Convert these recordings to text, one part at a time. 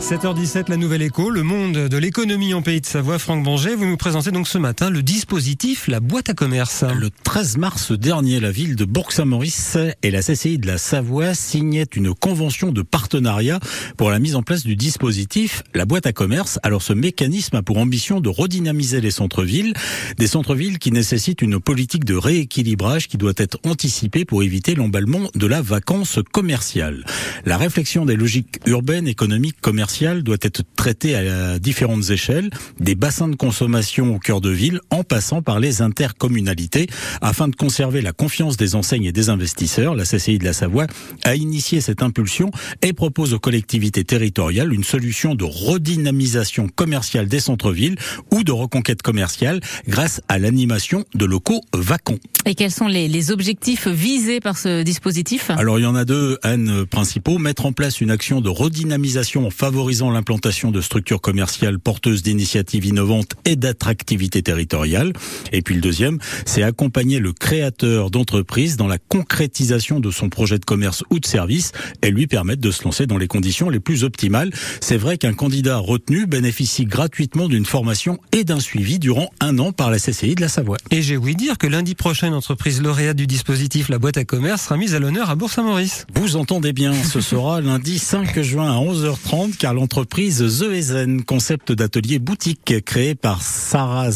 7h17, la nouvelle écho, le monde de l'économie en pays de Savoie. Franck Banger, vous nous présentez donc ce matin le dispositif La boîte à commerce. Le 13 mars dernier, la ville de Bourg-Saint-Maurice et la CCI de la Savoie signaient une convention de partenariat pour la mise en place du dispositif La boîte à commerce. Alors ce mécanisme a pour ambition de redynamiser les centres-villes, des centres-villes qui nécessitent une politique de rééquilibrage qui doit être anticipée pour éviter l'emballement de la vacance commerciale. La réflexion des logiques urbaines, économiques, commerciales doit être traité à différentes échelles, des bassins de consommation au cœur de ville, en passant par les intercommunalités, afin de conserver la confiance des enseignes et des investisseurs. La CCI de la Savoie a initié cette impulsion et propose aux collectivités territoriales une solution de redynamisation commerciale des centres-villes ou de reconquête commerciale grâce à l'animation de locaux vacants. Et quels sont les, les objectifs visés par ce dispositif Alors il y en a deux, Anne, principaux. Mettre en place une action de redynamisation en favorisant l'implantation de structures commerciales porteuses d'initiatives innovantes et d'attractivité territoriale. Et puis le deuxième, c'est accompagner le créateur d'entreprise dans la concrétisation de son projet de commerce ou de service et lui permettre de se lancer dans les conditions les plus optimales. C'est vrai qu'un candidat retenu bénéficie gratuitement d'une formation et d'un suivi durant un an par la CCI de la Savoie. Et j'ai ouï dire que lundi prochain, entreprise lauréate du dispositif La Boîte à Commerce sera mise à l'honneur à Bourg-Saint-Maurice. Vous entendez bien, ce sera lundi 5 juin à 11h30 car l'entreprise The concept d'atelier boutique créé par Sarah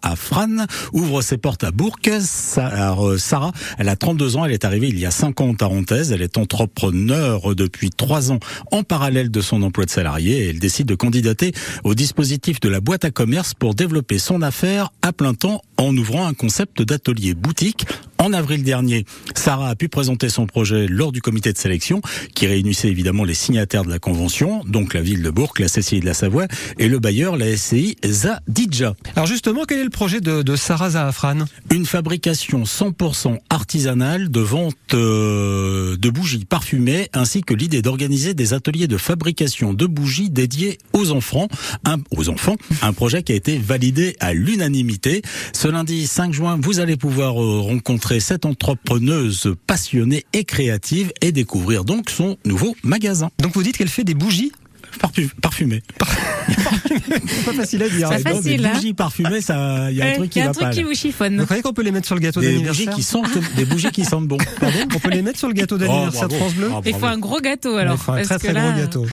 Afran, ouvre ses portes à Bourg. Euh, Sarah, elle a 32 ans, elle est arrivée il y a 5 ans en Tarentaise, elle est entrepreneur depuis 3 ans en parallèle de son emploi de salarié et elle décide de candidater au dispositif de la boîte à commerce pour développer son affaire à plein temps en ouvrant un concept d'atelier boutique boutique en avril dernier, Sarah a pu présenter son projet lors du comité de sélection qui réunissait évidemment les signataires de la convention, donc la ville de Bourg, la CCI de la Savoie et le bailleur, la SCI Zadidja. Alors justement, quel est le projet de, Sarah Zahafran? Une fabrication 100% artisanale de vente euh, de bougies parfumées ainsi que l'idée d'organiser des ateliers de fabrication de bougies dédiés aux enfants, un, aux enfants, un projet qui a été validé à l'unanimité. Ce lundi 5 juin, vous allez pouvoir euh, rencontrer cette entrepreneuse passionnée et créative et découvrir donc son nouveau magasin. Donc vous dites qu'elle fait des bougies parfumées. C'est pas facile à dire. C'est facile. Des hein. bougies parfumées, ça, il y a un truc qui y a va un truc qui vous chiffonne. Vous croyez qu'on peut les mettre sur le gâteau d'anniversaire Des bougies qui sentent, des bougies qui sentent bon. Pardon On peut les mettre sur le gâteau d'anniversaire de France Bleu Il faut un gros gâteau alors. Il faut un très très gros gâteau.